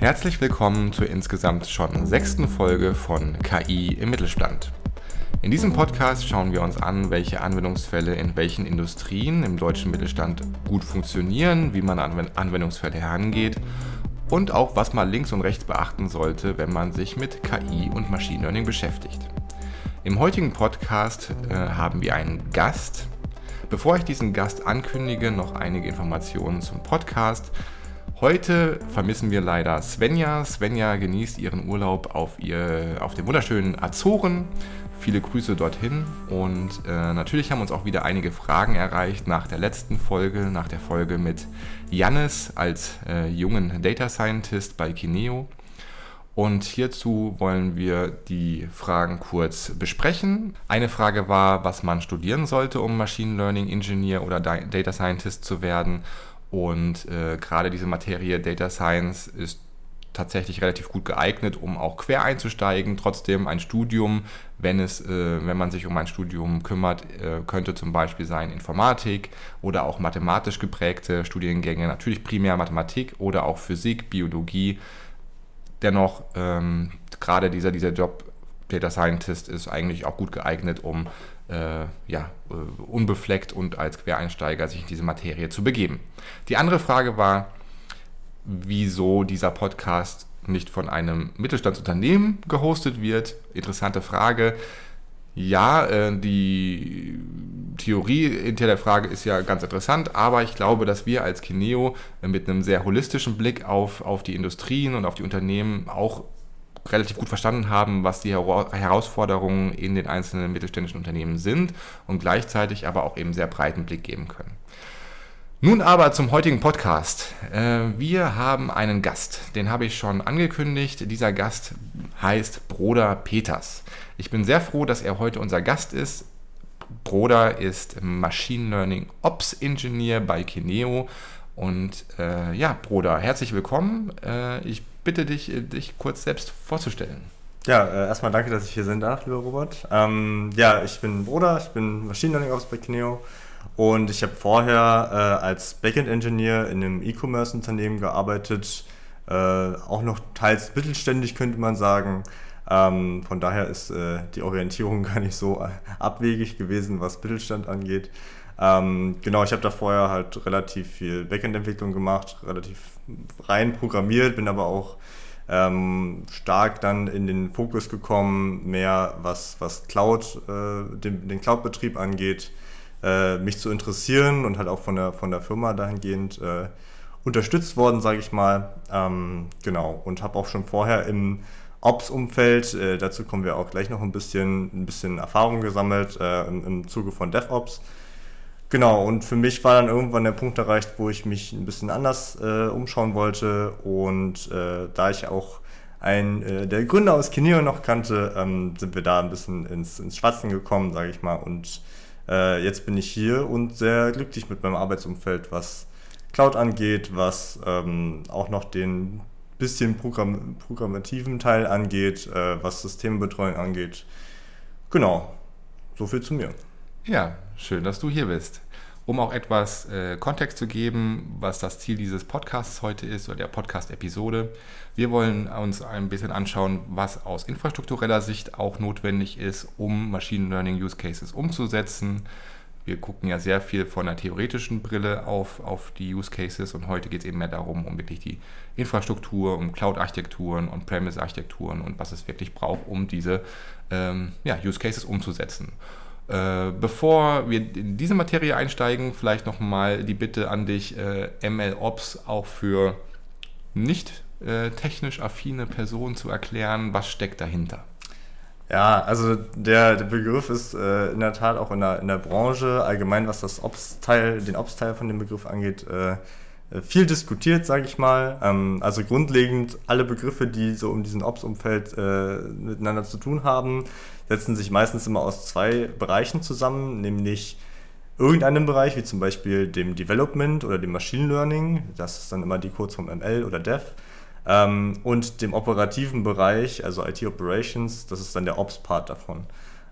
Herzlich willkommen zur insgesamt schon sechsten Folge von KI im Mittelstand. In diesem Podcast schauen wir uns an, welche Anwendungsfälle in welchen Industrien im deutschen Mittelstand gut funktionieren, wie man an Anwendungsfälle herangeht und auch was man links und rechts beachten sollte, wenn man sich mit KI und Machine Learning beschäftigt. Im heutigen Podcast äh, haben wir einen Gast. Bevor ich diesen Gast ankündige, noch einige Informationen zum Podcast. Heute vermissen wir leider Svenja. Svenja genießt ihren Urlaub auf, ihr, auf den wunderschönen Azoren. Viele Grüße dorthin und äh, natürlich haben uns auch wieder einige Fragen erreicht nach der letzten Folge, nach der Folge mit Jannis als äh, jungen Data Scientist bei Kineo. Und hierzu wollen wir die Fragen kurz besprechen. Eine Frage war, was man studieren sollte, um Machine Learning Engineer oder Data Scientist zu werden. Und äh, gerade diese Materie Data Science ist tatsächlich relativ gut geeignet, um auch quer einzusteigen. Trotzdem ein Studium, wenn es, äh, wenn man sich um ein Studium kümmert, äh, könnte zum Beispiel sein Informatik oder auch mathematisch geprägte Studiengänge, natürlich primär Mathematik oder auch Physik, Biologie. Dennoch ähm, gerade dieser, dieser Job Data Scientist ist eigentlich auch gut geeignet, um äh, ja, äh, unbefleckt und als Quereinsteiger sich in diese Materie zu begeben. Die andere Frage war, wieso dieser Podcast nicht von einem Mittelstandsunternehmen gehostet wird. Interessante Frage. Ja, äh, die Theorie hinter der Frage ist ja ganz interessant, aber ich glaube, dass wir als Kineo mit einem sehr holistischen Blick auf, auf die Industrien und auf die Unternehmen auch relativ gut verstanden haben, was die Herausforderungen in den einzelnen mittelständischen Unternehmen sind und gleichzeitig aber auch eben sehr breiten Blick geben können. Nun aber zum heutigen Podcast. Äh, wir haben einen Gast, den habe ich schon angekündigt. Dieser Gast heißt Broder Peters. Ich bin sehr froh, dass er heute unser Gast ist. Broder ist Machine Learning Ops Engineer bei Kineo. Und äh, ja, Broder, herzlich willkommen. Äh, ich bitte dich, äh, dich kurz selbst vorzustellen. Ja, äh, erstmal danke, dass ich hier sein darf, lieber Robert. Ähm, ja, ich bin Bruder, ich bin Machine Learning Officer bei Kineo und ich habe vorher äh, als Backend-Engineer in einem E-Commerce-Unternehmen gearbeitet, äh, auch noch teils mittelständig könnte man sagen. Ähm, von daher ist äh, die Orientierung gar nicht so abwegig gewesen, was Mittelstand angeht. Ähm, genau, ich habe da vorher halt relativ viel Backend-Entwicklung gemacht, relativ rein programmiert, bin aber auch ähm, stark dann in den Fokus gekommen, mehr was, was Cloud, äh, den, den Cloud-Betrieb angeht, äh, mich zu interessieren und halt auch von der, von der Firma dahingehend äh, unterstützt worden, sage ich mal. Ähm, genau, und habe auch schon vorher im Ops-Umfeld, äh, dazu kommen wir auch gleich noch ein bisschen, ein bisschen Erfahrung gesammelt äh, im, im Zuge von DevOps. Genau, und für mich war dann irgendwann der Punkt erreicht, wo ich mich ein bisschen anders äh, umschauen wollte. Und äh, da ich auch einen äh, der Gründer aus Kineo noch kannte, ähm, sind wir da ein bisschen ins, ins Schwatzen gekommen, sage ich mal. Und äh, jetzt bin ich hier und sehr glücklich mit meinem Arbeitsumfeld, was Cloud angeht, was ähm, auch noch den bisschen Programm programmativen Teil angeht, äh, was Systembetreuung angeht. Genau, so viel zu mir. Ja, schön, dass du hier bist. Um auch etwas äh, Kontext zu geben, was das Ziel dieses Podcasts heute ist oder der Podcast-Episode. Wir wollen uns ein bisschen anschauen, was aus infrastruktureller Sicht auch notwendig ist, um Machine Learning Use Cases umzusetzen. Wir gucken ja sehr viel von der theoretischen Brille auf, auf die Use Cases und heute geht es eben mehr darum, um wirklich die Infrastruktur, um Cloud-Architekturen, On-Premise-Architekturen und was es wirklich braucht, um diese ähm, ja, Use Cases umzusetzen. Äh, bevor wir in diese Materie einsteigen, vielleicht nochmal die Bitte an dich, äh, MLOps auch für nicht äh, technisch affine Personen zu erklären. Was steckt dahinter? Ja, also der, der Begriff ist äh, in der Tat auch in der, in der Branche allgemein, was das Ops-Teil, den Ops-Teil von dem Begriff angeht, äh, viel diskutiert, sage ich mal. Ähm, also grundlegend alle Begriffe, die so um diesen Ops-Umfeld äh, miteinander zu tun haben, setzen sich meistens immer aus zwei Bereichen zusammen, nämlich irgendeinem Bereich, wie zum Beispiel dem Development oder dem Machine Learning, das ist dann immer die Kurzform ML oder Dev, ähm, und dem operativen Bereich, also IT Operations, das ist dann der Ops-Part davon.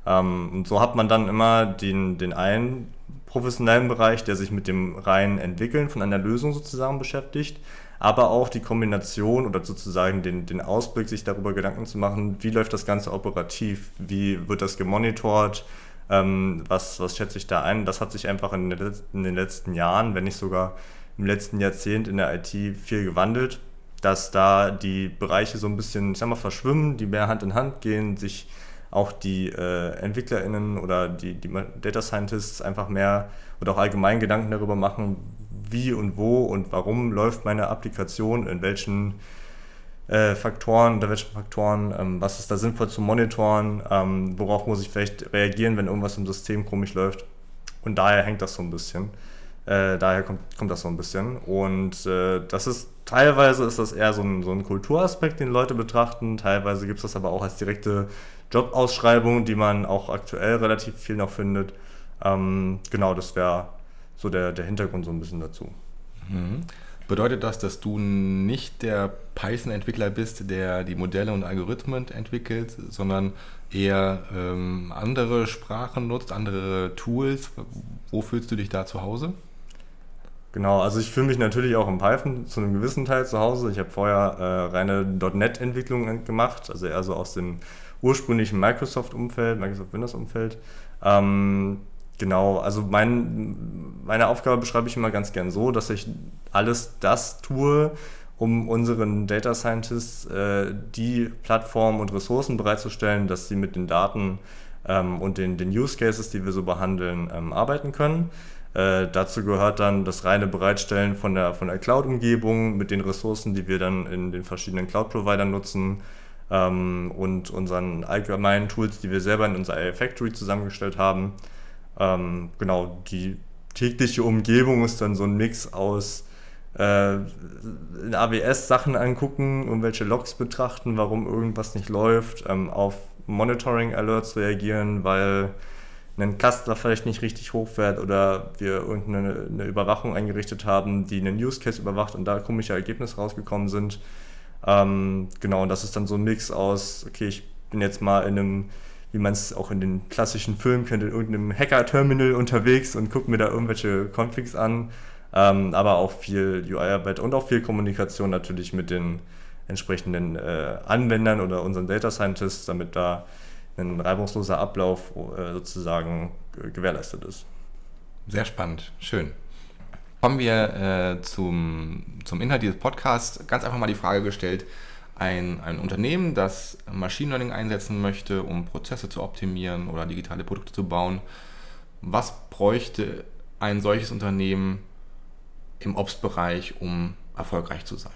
Ähm, und so hat man dann immer den, den einen professionellen Bereich, der sich mit dem reinen Entwickeln von einer Lösung sozusagen beschäftigt, aber auch die Kombination oder sozusagen den, den Ausblick, sich darüber Gedanken zu machen, wie läuft das Ganze operativ, wie wird das gemonitort, ähm, was, was schätze ich da ein. Das hat sich einfach in, in den letzten Jahren, wenn nicht sogar im letzten Jahrzehnt in der IT viel gewandelt, dass da die Bereiche so ein bisschen, ich sag mal, verschwimmen, die mehr Hand in Hand gehen, sich auch die äh, EntwicklerInnen oder die, die Data Scientists einfach mehr oder auch allgemein Gedanken darüber machen, wie und wo und warum läuft meine Applikation, in welchen äh, Faktoren, unter welchen Faktoren, ähm, was ist da sinnvoll zu monitoren, ähm, worauf muss ich vielleicht reagieren, wenn irgendwas im System komisch läuft. Und daher hängt das so ein bisschen. Äh, daher kommt, kommt das so ein bisschen. Und äh, das ist teilweise ist das eher so ein, so ein Kulturaspekt, den Leute betrachten. Teilweise gibt es das aber auch als direkte Jobausschreibung, die man auch aktuell relativ viel noch findet. Ähm, genau, das wäre so der, der Hintergrund so ein bisschen dazu. Mhm. Bedeutet das, dass du nicht der Python-Entwickler bist, der die Modelle und Algorithmen entwickelt, sondern eher ähm, andere Sprachen nutzt, andere Tools? Wo fühlst du dich da zu Hause? Genau, also ich fühle mich natürlich auch in Python zu einem gewissen Teil zu Hause. Ich habe vorher äh, reine .NET-Entwicklung gemacht, also eher so aus dem ursprünglichen Microsoft-Umfeld, Microsoft Windows-Umfeld. Ähm, genau, also mein, meine Aufgabe beschreibe ich immer ganz gern so, dass ich alles das tue, um unseren Data Scientists äh, die Plattformen und Ressourcen bereitzustellen, dass sie mit den Daten ähm, und den, den Use Cases, die wir so behandeln, ähm, arbeiten können. Äh, dazu gehört dann das reine Bereitstellen von der, von der Cloud-Umgebung mit den Ressourcen, die wir dann in den verschiedenen Cloud-Providern nutzen ähm, und unseren allgemeinen Tools, die wir selber in unserer AI Factory zusammengestellt haben. Ähm, genau, die tägliche Umgebung ist dann so ein Mix aus äh, AWS Sachen angucken, irgendwelche Logs betrachten, warum irgendwas nicht läuft, ähm, auf Monitoring Alerts reagieren, weil ein Cluster vielleicht nicht richtig hochfährt oder wir irgendeine Überwachung eingerichtet haben, die einen Use Case überwacht und da komische Ergebnisse rausgekommen sind. Ähm, genau, und das ist dann so ein Mix aus, okay, ich bin jetzt mal in einem, wie man es auch in den klassischen Filmen kennt, in irgendeinem Hacker-Terminal unterwegs und gucke mir da irgendwelche Configs an, ähm, aber auch viel UI-Arbeit und auch viel Kommunikation natürlich mit den entsprechenden äh, Anwendern oder unseren Data Scientists, damit da ein reibungsloser Ablauf äh, sozusagen gewährleistet ist. Sehr spannend, schön. Kommen wir äh, zum, zum Inhalt dieses Podcasts. Ganz einfach mal die Frage gestellt, ein, ein Unternehmen, das Machine Learning einsetzen möchte, um Prozesse zu optimieren oder digitale Produkte zu bauen, was bräuchte ein solches Unternehmen im Ops-Bereich, um erfolgreich zu sein?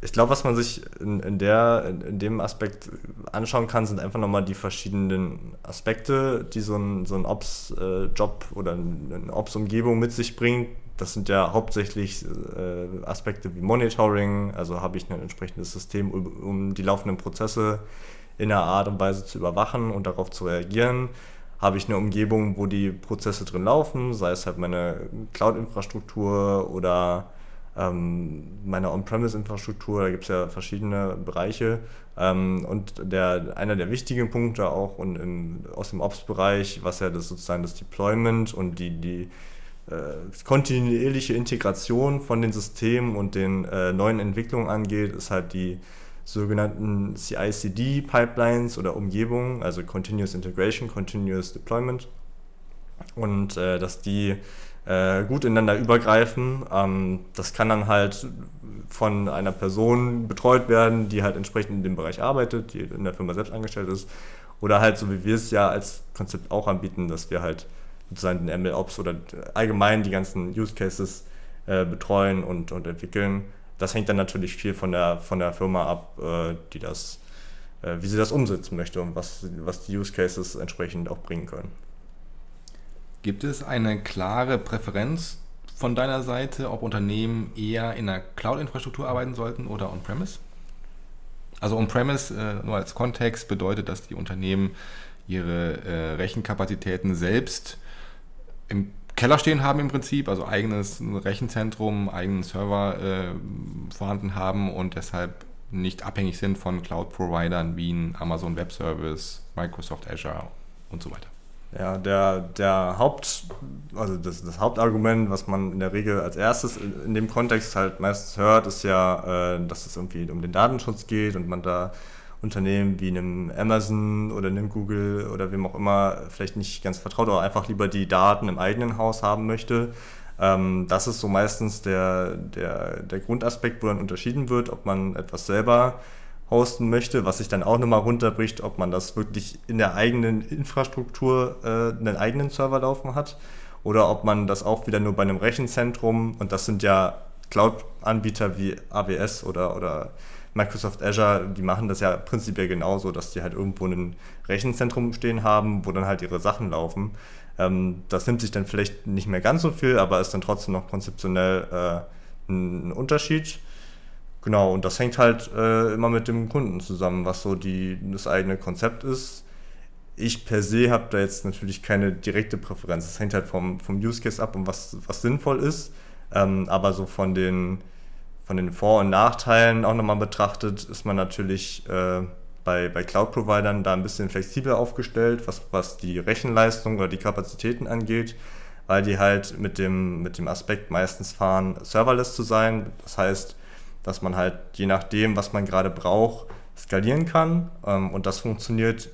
Ich glaube, was man sich in, in, der, in, dem Aspekt anschauen kann, sind einfach nochmal die verschiedenen Aspekte, die so ein, so ein Ops-Job oder eine Ops-Umgebung mit sich bringt. Das sind ja hauptsächlich äh, Aspekte wie Monitoring, also habe ich ein entsprechendes System, um die laufenden Prozesse in einer Art und Weise zu überwachen und darauf zu reagieren. Habe ich eine Umgebung, wo die Prozesse drin laufen, sei es halt meine Cloud-Infrastruktur oder ähm, meiner On-Premise-Infrastruktur, da gibt es ja verschiedene Bereiche. Ähm, und der, einer der wichtigen Punkte auch und im, aus dem Ops-Bereich, was ja das sozusagen das Deployment und die, die kontinuierliche Integration von den Systemen und den äh, neuen Entwicklungen angeht, ist halt die sogenannten CI-CD-Pipelines oder Umgebungen, also Continuous Integration, Continuous Deployment. Und äh, dass die äh, gut ineinander übergreifen. Ähm, das kann dann halt von einer Person betreut werden, die halt entsprechend in dem Bereich arbeitet, die in der Firma selbst angestellt ist. Oder halt so wie wir es ja als Konzept auch anbieten, dass wir halt sozusagen den MLOps oder allgemein die ganzen Use Cases äh, betreuen und, und entwickeln. Das hängt dann natürlich viel von der, von der Firma ab, äh, die das, äh, wie sie das umsetzen möchte und was, was die Use Cases entsprechend auch bringen können. Gibt es eine klare Präferenz von deiner Seite, ob Unternehmen eher in der Cloud-Infrastruktur arbeiten sollten oder on-premise? Also on-premise, äh, nur als Kontext, bedeutet, dass die Unternehmen ihre äh, Rechenkapazitäten selbst im Keller stehen haben im Prinzip, also eigenes Rechenzentrum, eigenen Server äh, vorhanden haben und deshalb nicht abhängig sind von Cloud-Providern wie Amazon Web Service, Microsoft Azure und so weiter. Ja, der, der Haupt, also das, das Hauptargument, was man in der Regel als erstes in dem Kontext halt meistens hört, ist ja, äh, dass es irgendwie um den Datenschutz geht und man da Unternehmen wie einem Amazon oder einem Google oder wem auch immer vielleicht nicht ganz vertraut oder einfach lieber die Daten im eigenen Haus haben möchte. Ähm, das ist so meistens der, der, der Grundaspekt, wo dann unterschieden wird, ob man etwas selber hosten möchte, was sich dann auch nochmal runterbricht, ob man das wirklich in der eigenen Infrastruktur äh, einen eigenen Server laufen hat oder ob man das auch wieder nur bei einem Rechenzentrum und das sind ja Cloud-Anbieter wie AWS oder, oder Microsoft Azure, die machen das ja prinzipiell genauso, dass die halt irgendwo ein Rechenzentrum stehen haben, wo dann halt ihre Sachen laufen. Ähm, das nimmt sich dann vielleicht nicht mehr ganz so viel, aber ist dann trotzdem noch konzeptionell äh, ein, ein Unterschied. Genau, und das hängt halt äh, immer mit dem Kunden zusammen, was so die, das eigene Konzept ist. Ich per se habe da jetzt natürlich keine direkte Präferenz. Es hängt halt vom, vom Use Case ab und was, was sinnvoll ist. Ähm, aber so von den, von den Vor- und Nachteilen auch nochmal betrachtet, ist man natürlich äh, bei, bei Cloud-Providern da ein bisschen flexibler aufgestellt, was, was die Rechenleistung oder die Kapazitäten angeht, weil die halt mit dem, mit dem Aspekt meistens fahren, serverless zu sein. Das heißt, dass man halt je nachdem, was man gerade braucht, skalieren kann. Ähm, und das funktioniert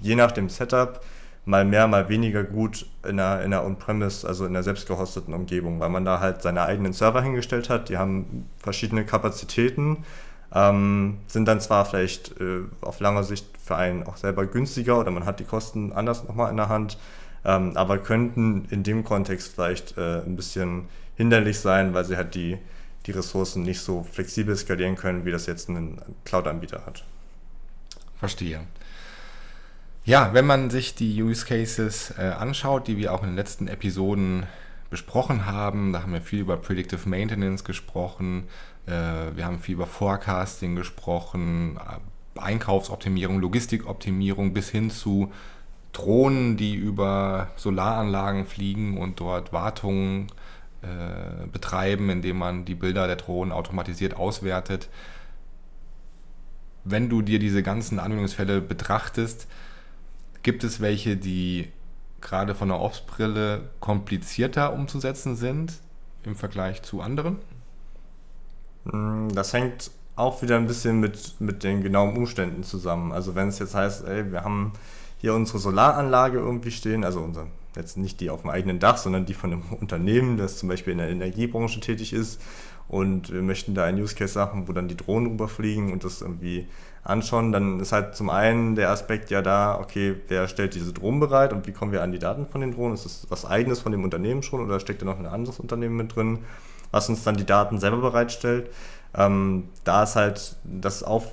je nach dem Setup mal mehr, mal weniger gut in einer, in einer On-Premise, also in einer selbst gehosteten Umgebung, weil man da halt seine eigenen Server hingestellt hat. Die haben verschiedene Kapazitäten, ähm, sind dann zwar vielleicht äh, auf lange Sicht für einen auch selber günstiger oder man hat die Kosten anders nochmal in der Hand, ähm, aber könnten in dem Kontext vielleicht äh, ein bisschen hinderlich sein, weil sie halt die die Ressourcen nicht so flexibel skalieren können, wie das jetzt ein Cloud-Anbieter hat. Verstehe. Ja, wenn man sich die Use Cases äh, anschaut, die wir auch in den letzten Episoden besprochen haben, da haben wir viel über Predictive Maintenance gesprochen, äh, wir haben viel über Forecasting gesprochen, äh, Einkaufsoptimierung, Logistikoptimierung bis hin zu Drohnen, die über Solaranlagen fliegen und dort Wartungen äh, betreiben, indem man die Bilder der Drohnen automatisiert auswertet. Wenn du dir diese ganzen Anwendungsfälle betrachtest, gibt es welche, die gerade von der Ops-Brille komplizierter umzusetzen sind im Vergleich zu anderen? Hm, das hängt auch wieder ein bisschen mit, mit den genauen Umständen zusammen. Also wenn es jetzt heißt, ey, wir haben hier unsere Solaranlage irgendwie stehen, also unser jetzt nicht die auf dem eigenen Dach, sondern die von einem Unternehmen, das zum Beispiel in der Energiebranche tätig ist. Und wir möchten da ein Use Case machen, wo dann die Drohnen rüberfliegen und das irgendwie anschauen. Dann ist halt zum einen der Aspekt ja da, okay, wer stellt diese Drohnen bereit und wie kommen wir an die Daten von den Drohnen? Ist das was eigenes von dem Unternehmen schon oder steckt da noch ein anderes Unternehmen mit drin, was uns dann die Daten selber bereitstellt? Ähm, da ist halt das auf,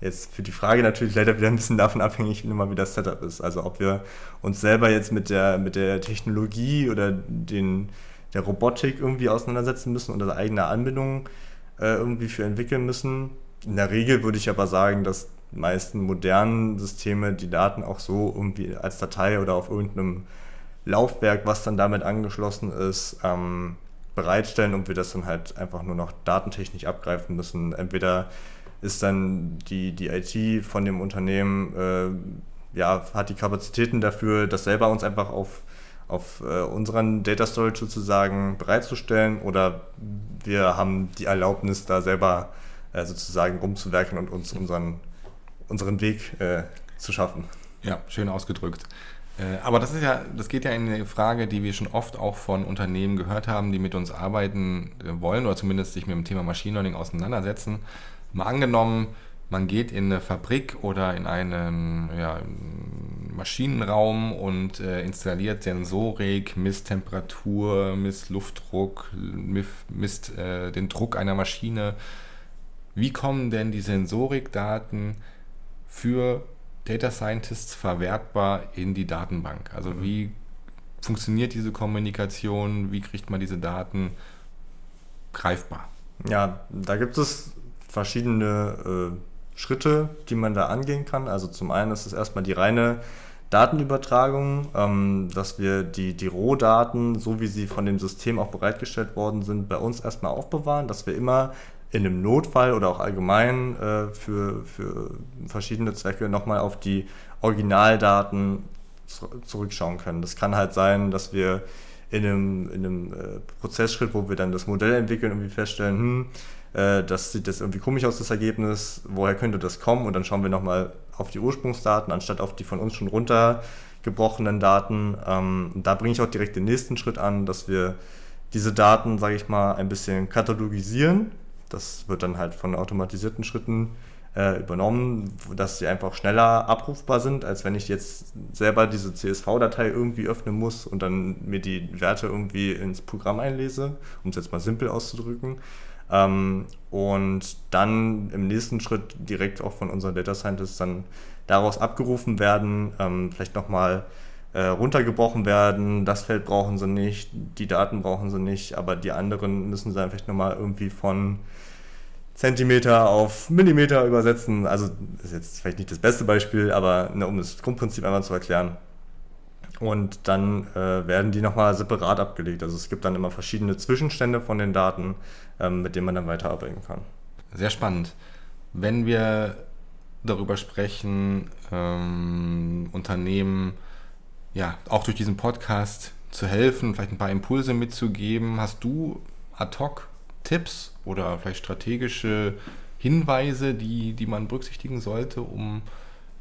Jetzt für die Frage natürlich leider wieder ein bisschen davon abhängig, wie das Setup ist. Also ob wir uns selber jetzt mit der, mit der Technologie oder den, der Robotik irgendwie auseinandersetzen müssen unsere eigene Anbindung äh, irgendwie für entwickeln müssen. In der Regel würde ich aber sagen, dass die meisten modernen Systeme die Daten auch so irgendwie als Datei oder auf irgendeinem Laufwerk, was dann damit angeschlossen ist, ähm, bereitstellen und wir das dann halt einfach nur noch datentechnisch abgreifen müssen. Entweder ist dann die, die IT von dem Unternehmen, äh, ja, hat die Kapazitäten dafür, das selber uns einfach auf, auf äh, unseren Data Storage sozusagen bereitzustellen oder wir haben die Erlaubnis, da selber äh, sozusagen rumzuwerken und uns unseren, unseren Weg äh, zu schaffen. Ja, schön ausgedrückt. Äh, aber das ist ja, das geht ja in eine Frage, die wir schon oft auch von Unternehmen gehört haben, die mit uns arbeiten äh, wollen oder zumindest sich mit dem Thema Machine Learning auseinandersetzen. Mal angenommen, man geht in eine Fabrik oder in einen ja, Maschinenraum und äh, installiert Sensorik, misst Temperatur, misst Luftdruck, misst äh, den Druck einer Maschine. Wie kommen denn die Sensorikdaten für Data Scientists verwertbar in die Datenbank? Also wie funktioniert diese Kommunikation? Wie kriegt man diese Daten greifbar? Ja, da gibt es verschiedene äh, Schritte, die man da angehen kann. Also zum einen ist es erstmal die reine Datenübertragung, ähm, dass wir die, die Rohdaten, so wie sie von dem System auch bereitgestellt worden sind, bei uns erstmal aufbewahren, dass wir immer in einem Notfall oder auch allgemein äh, für, für verschiedene Zwecke nochmal auf die Originaldaten zurückschauen können. Das kann halt sein, dass wir in einem, in einem äh, Prozessschritt, wo wir dann das Modell entwickeln, irgendwie feststellen, hm, äh, das sieht jetzt irgendwie komisch aus, das Ergebnis, woher könnte das kommen? Und dann schauen wir nochmal auf die Ursprungsdaten, anstatt auf die von uns schon runtergebrochenen Daten. Ähm, da bringe ich auch direkt den nächsten Schritt an, dass wir diese Daten, sage ich mal, ein bisschen katalogisieren. Das wird dann halt von automatisierten Schritten äh, übernommen, dass sie einfach schneller abrufbar sind, als wenn ich jetzt selber diese CSV-Datei irgendwie öffnen muss und dann mir die Werte irgendwie ins Programm einlese, um es jetzt mal simpel auszudrücken. Ähm, und dann im nächsten Schritt direkt auch von unseren Data Scientists dann daraus abgerufen werden, ähm, vielleicht nochmal äh, runtergebrochen werden. Das Feld brauchen sie nicht, die Daten brauchen sie nicht, aber die anderen müssen sie dann vielleicht nochmal irgendwie von Zentimeter auf Millimeter übersetzen. Also das ist jetzt vielleicht nicht das beste Beispiel, aber ne, um das Grundprinzip einmal zu erklären. Und dann äh, werden die nochmal separat abgelegt. Also es gibt dann immer verschiedene Zwischenstände von den Daten, ähm, mit denen man dann weiterarbeiten kann. Sehr spannend. Wenn wir darüber sprechen, ähm, Unternehmen ja auch durch diesen Podcast zu helfen, vielleicht ein paar Impulse mitzugeben, hast du ad hoc Tipps oder vielleicht strategische Hinweise, die, die man berücksichtigen sollte, um,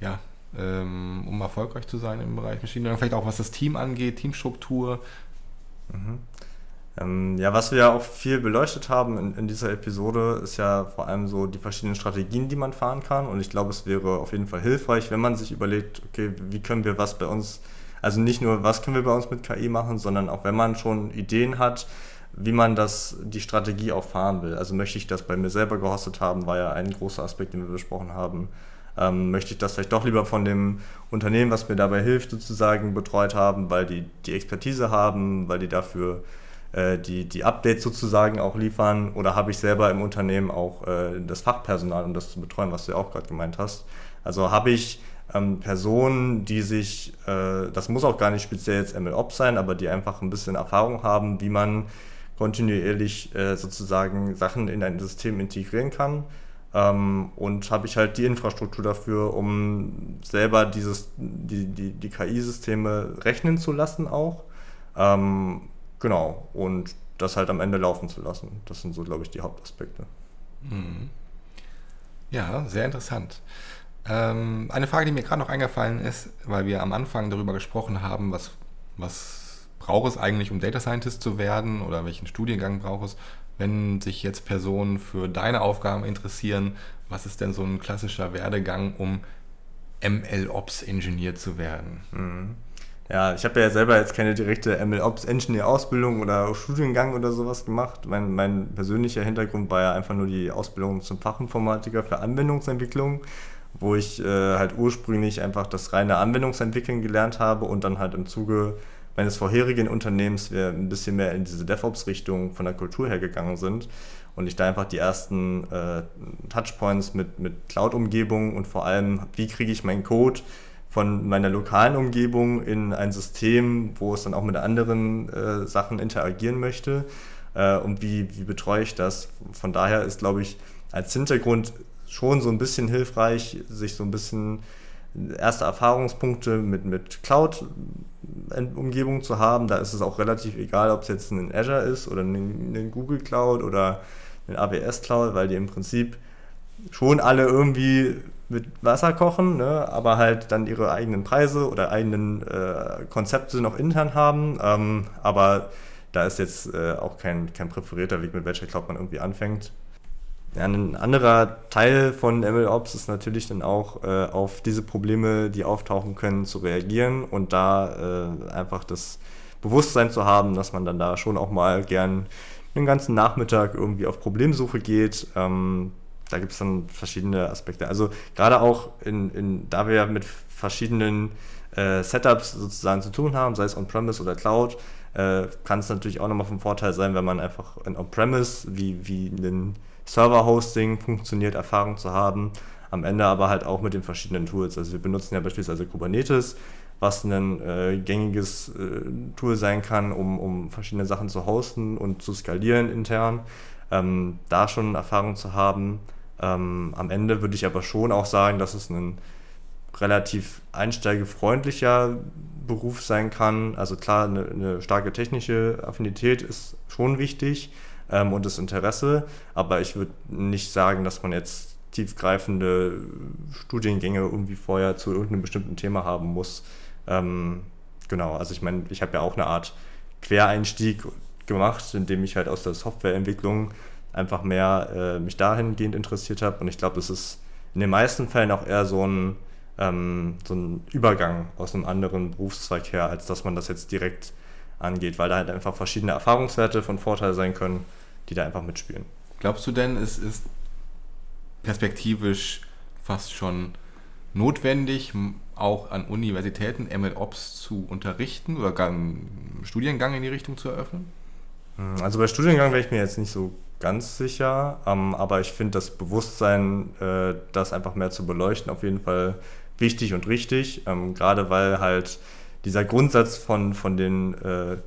ja, ähm, um erfolgreich zu sein im Bereich Machine Learning? Vielleicht auch was das Team angeht, Teamstruktur. Mhm. Ähm, ja, was wir ja auch viel beleuchtet haben in, in, dieser Episode, ist ja vor allem so die verschiedenen Strategien, die man fahren kann. Und ich glaube, es wäre auf jeden Fall hilfreich, wenn man sich überlegt, okay, wie können wir was bei uns, also nicht nur, was können wir bei uns mit KI machen, sondern auch wenn man schon Ideen hat, wie man das, die Strategie auch fahren will. Also möchte ich das bei mir selber gehostet haben, war ja ein großer Aspekt, den wir besprochen haben. Ähm, möchte ich das vielleicht doch lieber von dem Unternehmen, was mir dabei hilft, sozusagen betreut haben, weil die die Expertise haben, weil die dafür äh, die, die Updates sozusagen auch liefern oder habe ich selber im Unternehmen auch äh, das Fachpersonal, um das zu betreuen, was du ja auch gerade gemeint hast. Also habe ich ähm, Personen, die sich, äh, das muss auch gar nicht speziell jetzt MLOps sein, aber die einfach ein bisschen Erfahrung haben, wie man kontinuierlich äh, sozusagen Sachen in ein System integrieren kann. Ähm, und habe ich halt die Infrastruktur dafür, um selber dieses, die, die, die KI-Systeme rechnen zu lassen auch. Ähm, genau, und das halt am Ende laufen zu lassen. Das sind so, glaube ich, die Hauptaspekte. Mhm. Ja, sehr interessant. Ähm, eine Frage, die mir gerade noch eingefallen ist, weil wir am Anfang darüber gesprochen haben, was, was braucht es eigentlich, um Data Scientist zu werden oder welchen Studiengang braucht es? Wenn sich jetzt Personen für deine Aufgaben interessieren, was ist denn so ein klassischer Werdegang, um MLOps-Ingenieur zu werden? Mhm. Ja, ich habe ja selber jetzt keine direkte MLOps-Engineer-Ausbildung oder Studiengang oder sowas gemacht. Mein, mein persönlicher Hintergrund war ja einfach nur die Ausbildung zum Fachinformatiker für Anwendungsentwicklung, wo ich äh, halt ursprünglich einfach das reine Anwendungsentwickeln gelernt habe und dann halt im Zuge meines vorherigen Unternehmens wir ein bisschen mehr in diese DevOps-Richtung von der Kultur her gegangen sind und ich da einfach die ersten äh, Touchpoints mit, mit Cloud-Umgebungen und vor allem, wie kriege ich meinen Code von meiner lokalen Umgebung in ein System, wo es dann auch mit anderen äh, Sachen interagieren möchte äh, und wie, wie betreue ich das. Von daher ist, glaube ich, als Hintergrund schon so ein bisschen hilfreich, sich so ein bisschen erste Erfahrungspunkte mit, mit Cloud-Umgebung zu haben. Da ist es auch relativ egal, ob es jetzt ein Azure ist oder ein Google Cloud oder ein AWS Cloud, weil die im Prinzip schon alle irgendwie mit Wasser kochen, ne, aber halt dann ihre eigenen Preise oder eigenen äh, Konzepte noch intern haben. Ähm, aber da ist jetzt äh, auch kein, kein präferierter Weg, mit welcher Cloud man irgendwie anfängt. Ja, ein anderer Teil von MLOps ist natürlich dann auch äh, auf diese Probleme, die auftauchen können, zu reagieren und da äh, einfach das Bewusstsein zu haben, dass man dann da schon auch mal gern den ganzen Nachmittag irgendwie auf Problemsuche geht. Ähm, da gibt es dann verschiedene Aspekte. Also gerade auch in, in, da wir mit verschiedenen äh, Setups sozusagen zu tun haben, sei es On-Premise oder Cloud, äh, kann es natürlich auch nochmal vom Vorteil sein, wenn man einfach in On-Premise wie, wie einen Server-Hosting funktioniert, Erfahrung zu haben. Am Ende aber halt auch mit den verschiedenen Tools. Also wir benutzen ja beispielsweise Kubernetes, was ein äh, gängiges äh, Tool sein kann, um, um verschiedene Sachen zu hosten und zu skalieren intern. Ähm, da schon Erfahrung zu haben. Ähm, am Ende würde ich aber schon auch sagen, dass es ein relativ einsteigefreundlicher Beruf sein kann. Also klar, eine, eine starke technische Affinität ist schon wichtig ähm, und das Interesse, aber ich würde nicht sagen, dass man jetzt tiefgreifende Studiengänge irgendwie vorher zu irgendeinem bestimmten Thema haben muss. Ähm, genau, also ich meine, ich habe ja auch eine Art Quereinstieg gemacht, indem ich halt aus der Softwareentwicklung einfach mehr äh, mich dahingehend interessiert habe und ich glaube, das ist in den meisten Fällen auch eher so ein ähm, so ein Übergang aus einem anderen Berufszweig her, als dass man das jetzt direkt angeht, weil da halt einfach verschiedene Erfahrungswerte von Vorteil sein können, die da einfach mitspielen. Glaubst du denn, es ist perspektivisch fast schon notwendig, auch an Universitäten MLOps zu unterrichten oder gar einen Studiengang in die Richtung zu eröffnen? Hm, also bei Studiengang wäre ich mir jetzt nicht so ganz sicher, ähm, aber ich finde das Bewusstsein, äh, das einfach mehr zu beleuchten, auf jeden Fall wichtig und richtig, ähm, gerade weil halt dieser Grundsatz von, von den äh,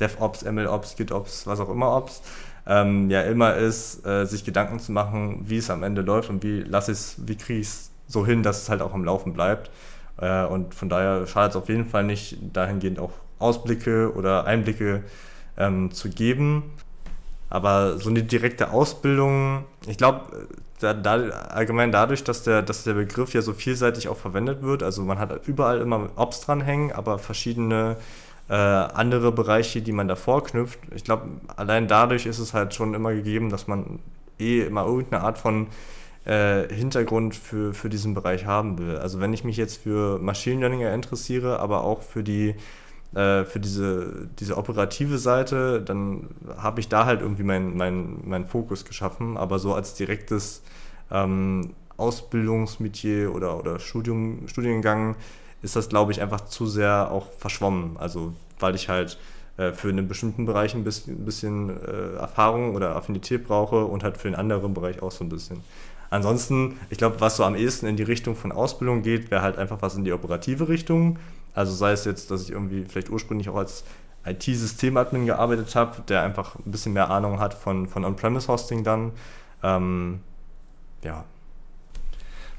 DevOps, MLOps, GitOps, was auch immer Ops, ähm, ja immer ist, äh, sich Gedanken zu machen, wie es am Ende läuft und wie lasse ich wie kriege ich es so hin, dass es halt auch am Laufen bleibt. Äh, und von daher schadet es auf jeden Fall nicht, dahingehend auch Ausblicke oder Einblicke ähm, zu geben. Aber so eine direkte Ausbildung, ich glaube, da, da, allgemein dadurch, dass der, dass der Begriff ja so vielseitig auch verwendet wird, also man hat überall immer Ops dranhängen, aber verschiedene äh, andere Bereiche, die man da vorknüpft. Ich glaube, allein dadurch ist es halt schon immer gegeben, dass man eh immer irgendeine Art von äh, Hintergrund für, für diesen Bereich haben will. Also wenn ich mich jetzt für Machine Learning interessiere, aber auch für die äh, für diese, diese operative Seite, dann habe ich da halt irgendwie meinen mein, mein Fokus geschaffen, aber so als direktes ähm, Ausbildungsmetier oder, oder Studium, Studiengang ist das, glaube ich, einfach zu sehr auch verschwommen. Also weil ich halt äh, für einen bestimmten Bereich ein bisschen, ein bisschen äh, Erfahrung oder Affinität brauche und halt für den anderen Bereich auch so ein bisschen. Ansonsten, ich glaube, was so am ehesten in die Richtung von Ausbildung geht, wäre halt einfach was in die operative Richtung. Also sei es jetzt, dass ich irgendwie vielleicht ursprünglich auch als IT-Systemadmin gearbeitet habe, der einfach ein bisschen mehr Ahnung hat von, von On-Premise-Hosting dann. Ähm, ja.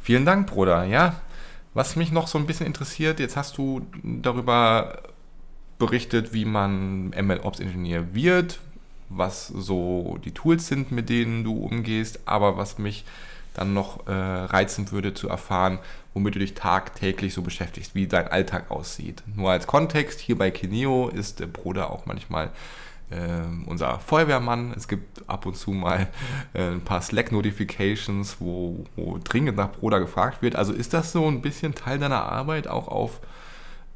Vielen Dank, Bruder. Ja, was mich noch so ein bisschen interessiert, jetzt hast du darüber berichtet, wie man MLOps-Ingenieur wird, was so die Tools sind, mit denen du umgehst, aber was mich dann noch äh, reizen würde zu erfahren, womit du dich tagtäglich so beschäftigst, wie dein Alltag aussieht. Nur als Kontext, hier bei Kineo ist der Bruder auch manchmal unser Feuerwehrmann. Es gibt ab und zu mal äh, ein paar Slack-Notifications, wo, wo, dringend nach Bruder gefragt wird. Also ist das so ein bisschen Teil deiner Arbeit, auch auf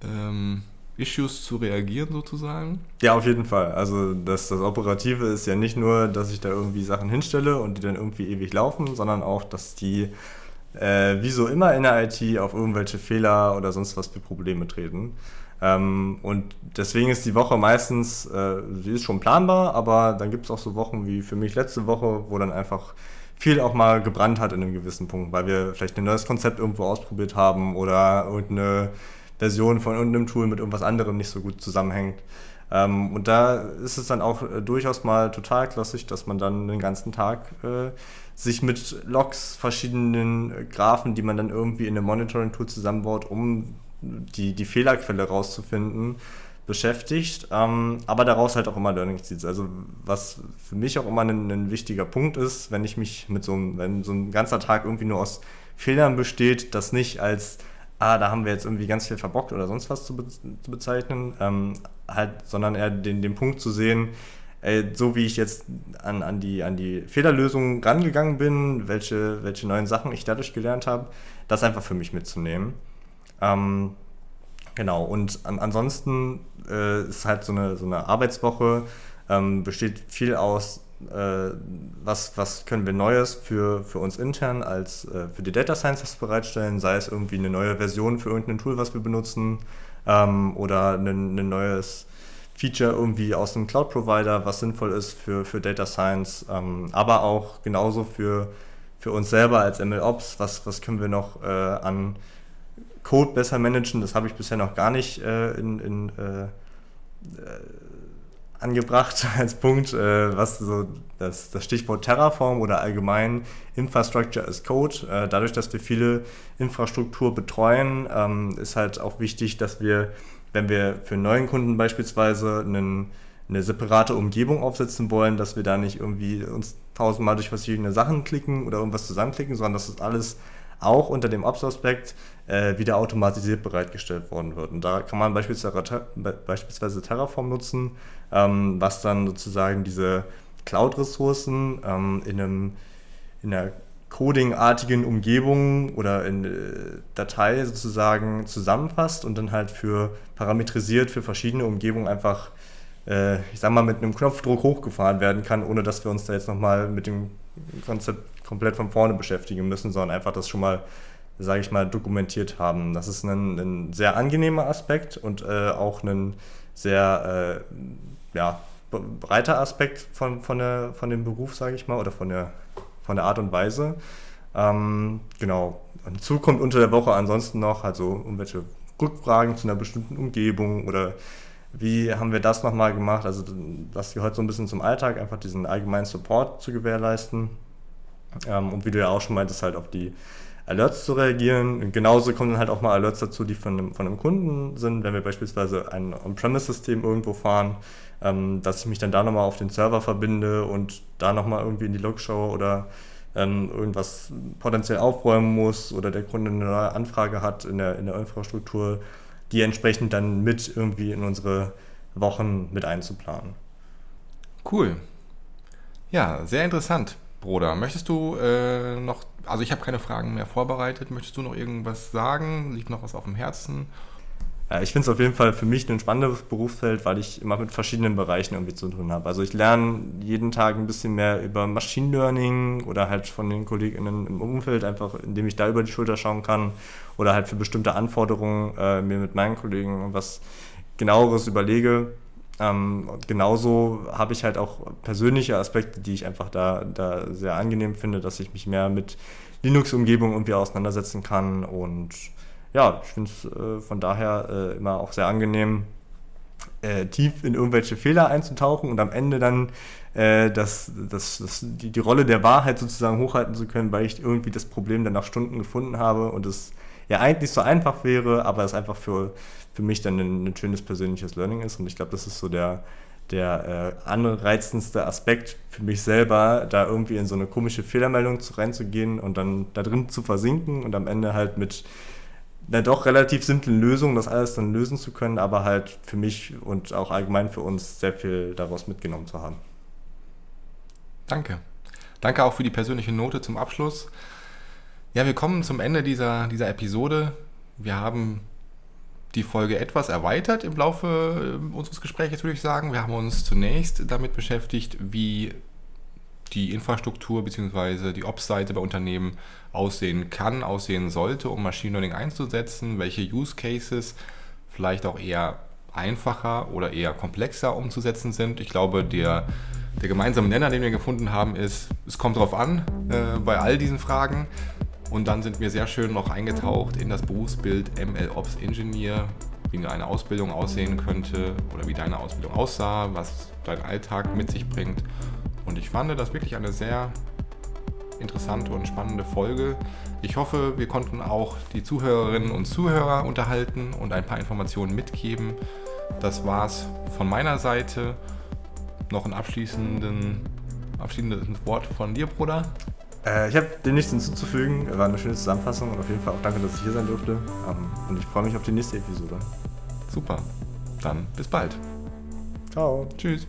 ähm, Issues zu reagieren sozusagen? Ja, auf jeden Fall. Also das, das Operative ist ja nicht nur, dass ich da irgendwie Sachen hinstelle und die dann irgendwie ewig laufen, sondern auch, dass die äh, wie so immer in der IT auf irgendwelche Fehler oder sonst was für Probleme treten. Ähm, und deswegen ist die Woche meistens, äh, sie ist schon planbar, aber dann gibt es auch so Wochen wie für mich letzte Woche, wo dann einfach viel auch mal gebrannt hat in einem gewissen Punkt, weil wir vielleicht ein neues Konzept irgendwo ausprobiert haben oder irgendeine Version von irgendeinem Tool mit irgendwas anderem nicht so gut zusammenhängt. Ähm, und da ist es dann auch äh, durchaus mal total klassisch, dass man dann den ganzen Tag äh, sich mit Logs, verschiedenen äh, Graphen, die man dann irgendwie in einem Monitoring-Tool zusammenbaut, um die, die Fehlerquelle rauszufinden, beschäftigt, ähm, aber daraus halt auch immer Learning zieht. Also was für mich auch immer ein, ein, wichtiger Punkt ist, wenn ich mich mit so einem, wenn so ein ganzer Tag irgendwie nur aus Fehlern besteht, das nicht als ah, da haben wir jetzt irgendwie ganz viel verbockt oder sonst was zu, be zu bezeichnen, ähm, halt, sondern eher den, den Punkt zu sehen, ey, so wie ich jetzt an, an, die, an die Fehlerlösung rangegangen bin, welche, welche neuen Sachen ich dadurch gelernt habe, das einfach für mich mitzunehmen. Ähm, genau, und an, ansonsten äh, ist halt so eine, so eine Arbeitswoche, ähm, besteht viel aus äh, was, was können wir Neues für, für uns intern als äh, für die Data Scientists bereitstellen, sei es irgendwie eine neue Version für irgendein Tool, was wir benutzen, ähm, oder ein, ein neues Feature irgendwie aus einem Cloud-Provider, was sinnvoll ist für, für Data Science, ähm, aber auch genauso für, für uns selber als MLOps, was, was können wir noch äh, an Code besser managen, das habe ich bisher noch gar nicht äh, in, in äh, angebracht als Punkt, äh, was so das, das Stichwort Terraform oder allgemein Infrastructure as Code. Äh, dadurch, dass wir viele Infrastruktur betreuen, ähm, ist halt auch wichtig, dass wir, wenn wir für neuen Kunden beispielsweise einen, eine separate Umgebung aufsetzen wollen, dass wir da nicht irgendwie uns tausendmal durch verschiedene Sachen klicken oder irgendwas zusammenklicken, sondern dass das alles auch unter dem Ops-Aspekt äh, wieder automatisiert bereitgestellt worden wird. Und da kann man beispielsweise, beispielsweise Terraform nutzen, ähm, was dann sozusagen diese Cloud-Ressourcen ähm, in, in einer Coding-artigen Umgebung oder in äh, Datei sozusagen zusammenfasst und dann halt für parametrisiert für verschiedene Umgebungen einfach, äh, ich sag mal, mit einem Knopfdruck hochgefahren werden kann, ohne dass wir uns da jetzt nochmal mit dem Konzept komplett von vorne beschäftigen müssen, sondern einfach das schon mal, sage ich mal, dokumentiert haben. Das ist ein, ein sehr angenehmer Aspekt und äh, auch ein sehr äh, ja, breiter Aspekt von, von, der, von dem Beruf, sage ich mal, oder von der, von der Art und Weise. Ähm, genau. Hinzu kommt unter der Woche ansonsten noch also irgendwelche Rückfragen zu einer bestimmten Umgebung oder wie haben wir das nochmal gemacht? Also das gehört so ein bisschen zum Alltag, einfach diesen allgemeinen Support zu gewährleisten. Ähm, und wie du ja auch schon meintest, halt auf die Alerts zu reagieren. Und genauso kommen dann halt auch mal Alerts dazu, die von einem, von einem Kunden sind, wenn wir beispielsweise ein On-Premise-System irgendwo fahren, ähm, dass ich mich dann da nochmal auf den Server verbinde und da nochmal irgendwie in die Log schaue oder ähm, irgendwas potenziell aufräumen muss oder der Kunde eine neue Anfrage hat in der, in der Infrastruktur, die entsprechend dann mit irgendwie in unsere Wochen mit einzuplanen. Cool. Ja, sehr interessant. Bruder, möchtest du äh, noch, also ich habe keine Fragen mehr vorbereitet, möchtest du noch irgendwas sagen? Liegt noch was auf dem Herzen? Ja, ich finde es auf jeden Fall für mich ein spannendes Berufsfeld, weil ich immer mit verschiedenen Bereichen irgendwie zu tun habe. Also ich lerne jeden Tag ein bisschen mehr über Machine Learning oder halt von den KollegInnen im Umfeld, einfach indem ich da über die Schulter schauen kann oder halt für bestimmte Anforderungen äh, mir mit meinen Kollegen was genaueres überlege. Ähm, genauso habe ich halt auch persönliche Aspekte, die ich einfach da, da sehr angenehm finde, dass ich mich mehr mit Linux-Umgebung irgendwie auseinandersetzen kann. Und ja, ich finde es äh, von daher äh, immer auch sehr angenehm, äh, tief in irgendwelche Fehler einzutauchen und am Ende dann äh, das, das, das, die, die Rolle der Wahrheit sozusagen hochhalten zu können, weil ich irgendwie das Problem dann nach Stunden gefunden habe und es ja eigentlich so einfach wäre, aber es einfach für, für mich dann ein, ein schönes persönliches Learning ist. Und ich glaube, das ist so der, der äh, anreizendste Aspekt für mich selber, da irgendwie in so eine komische Fehlermeldung zu, reinzugehen und dann da drin zu versinken und am Ende halt mit einer doch relativ simplen Lösungen das alles dann lösen zu können, aber halt für mich und auch allgemein für uns sehr viel daraus mitgenommen zu haben. Danke. Danke auch für die persönliche Note zum Abschluss. Ja, wir kommen zum Ende dieser, dieser Episode. Wir haben die Folge etwas erweitert im Laufe äh, unseres Gesprächs, würde ich sagen. Wir haben uns zunächst damit beschäftigt, wie die Infrastruktur bzw. die Ops-Seite bei Unternehmen aussehen kann, aussehen sollte, um Machine Learning einzusetzen, welche Use Cases vielleicht auch eher einfacher oder eher komplexer umzusetzen sind. Ich glaube, der, der gemeinsame Nenner, den wir gefunden haben, ist, es kommt darauf an äh, bei all diesen Fragen. Und dann sind wir sehr schön noch eingetaucht in das Berufsbild MLOps Engineer, wie eine Ausbildung aussehen könnte oder wie deine Ausbildung aussah, was dein Alltag mit sich bringt. Und ich fand das wirklich eine sehr interessante und spannende Folge. Ich hoffe, wir konnten auch die Zuhörerinnen und Zuhörer unterhalten und ein paar Informationen mitgeben. Das war's von meiner Seite. Noch ein abschließenden, abschließendes Wort von dir, Bruder. Äh, ich habe dem nichts hinzuzufügen. War eine schöne Zusammenfassung und auf jeden Fall auch danke, dass ich hier sein durfte. Ähm, und ich freue mich auf die nächste Episode. Super. Dann bis bald. Ciao. Tschüss.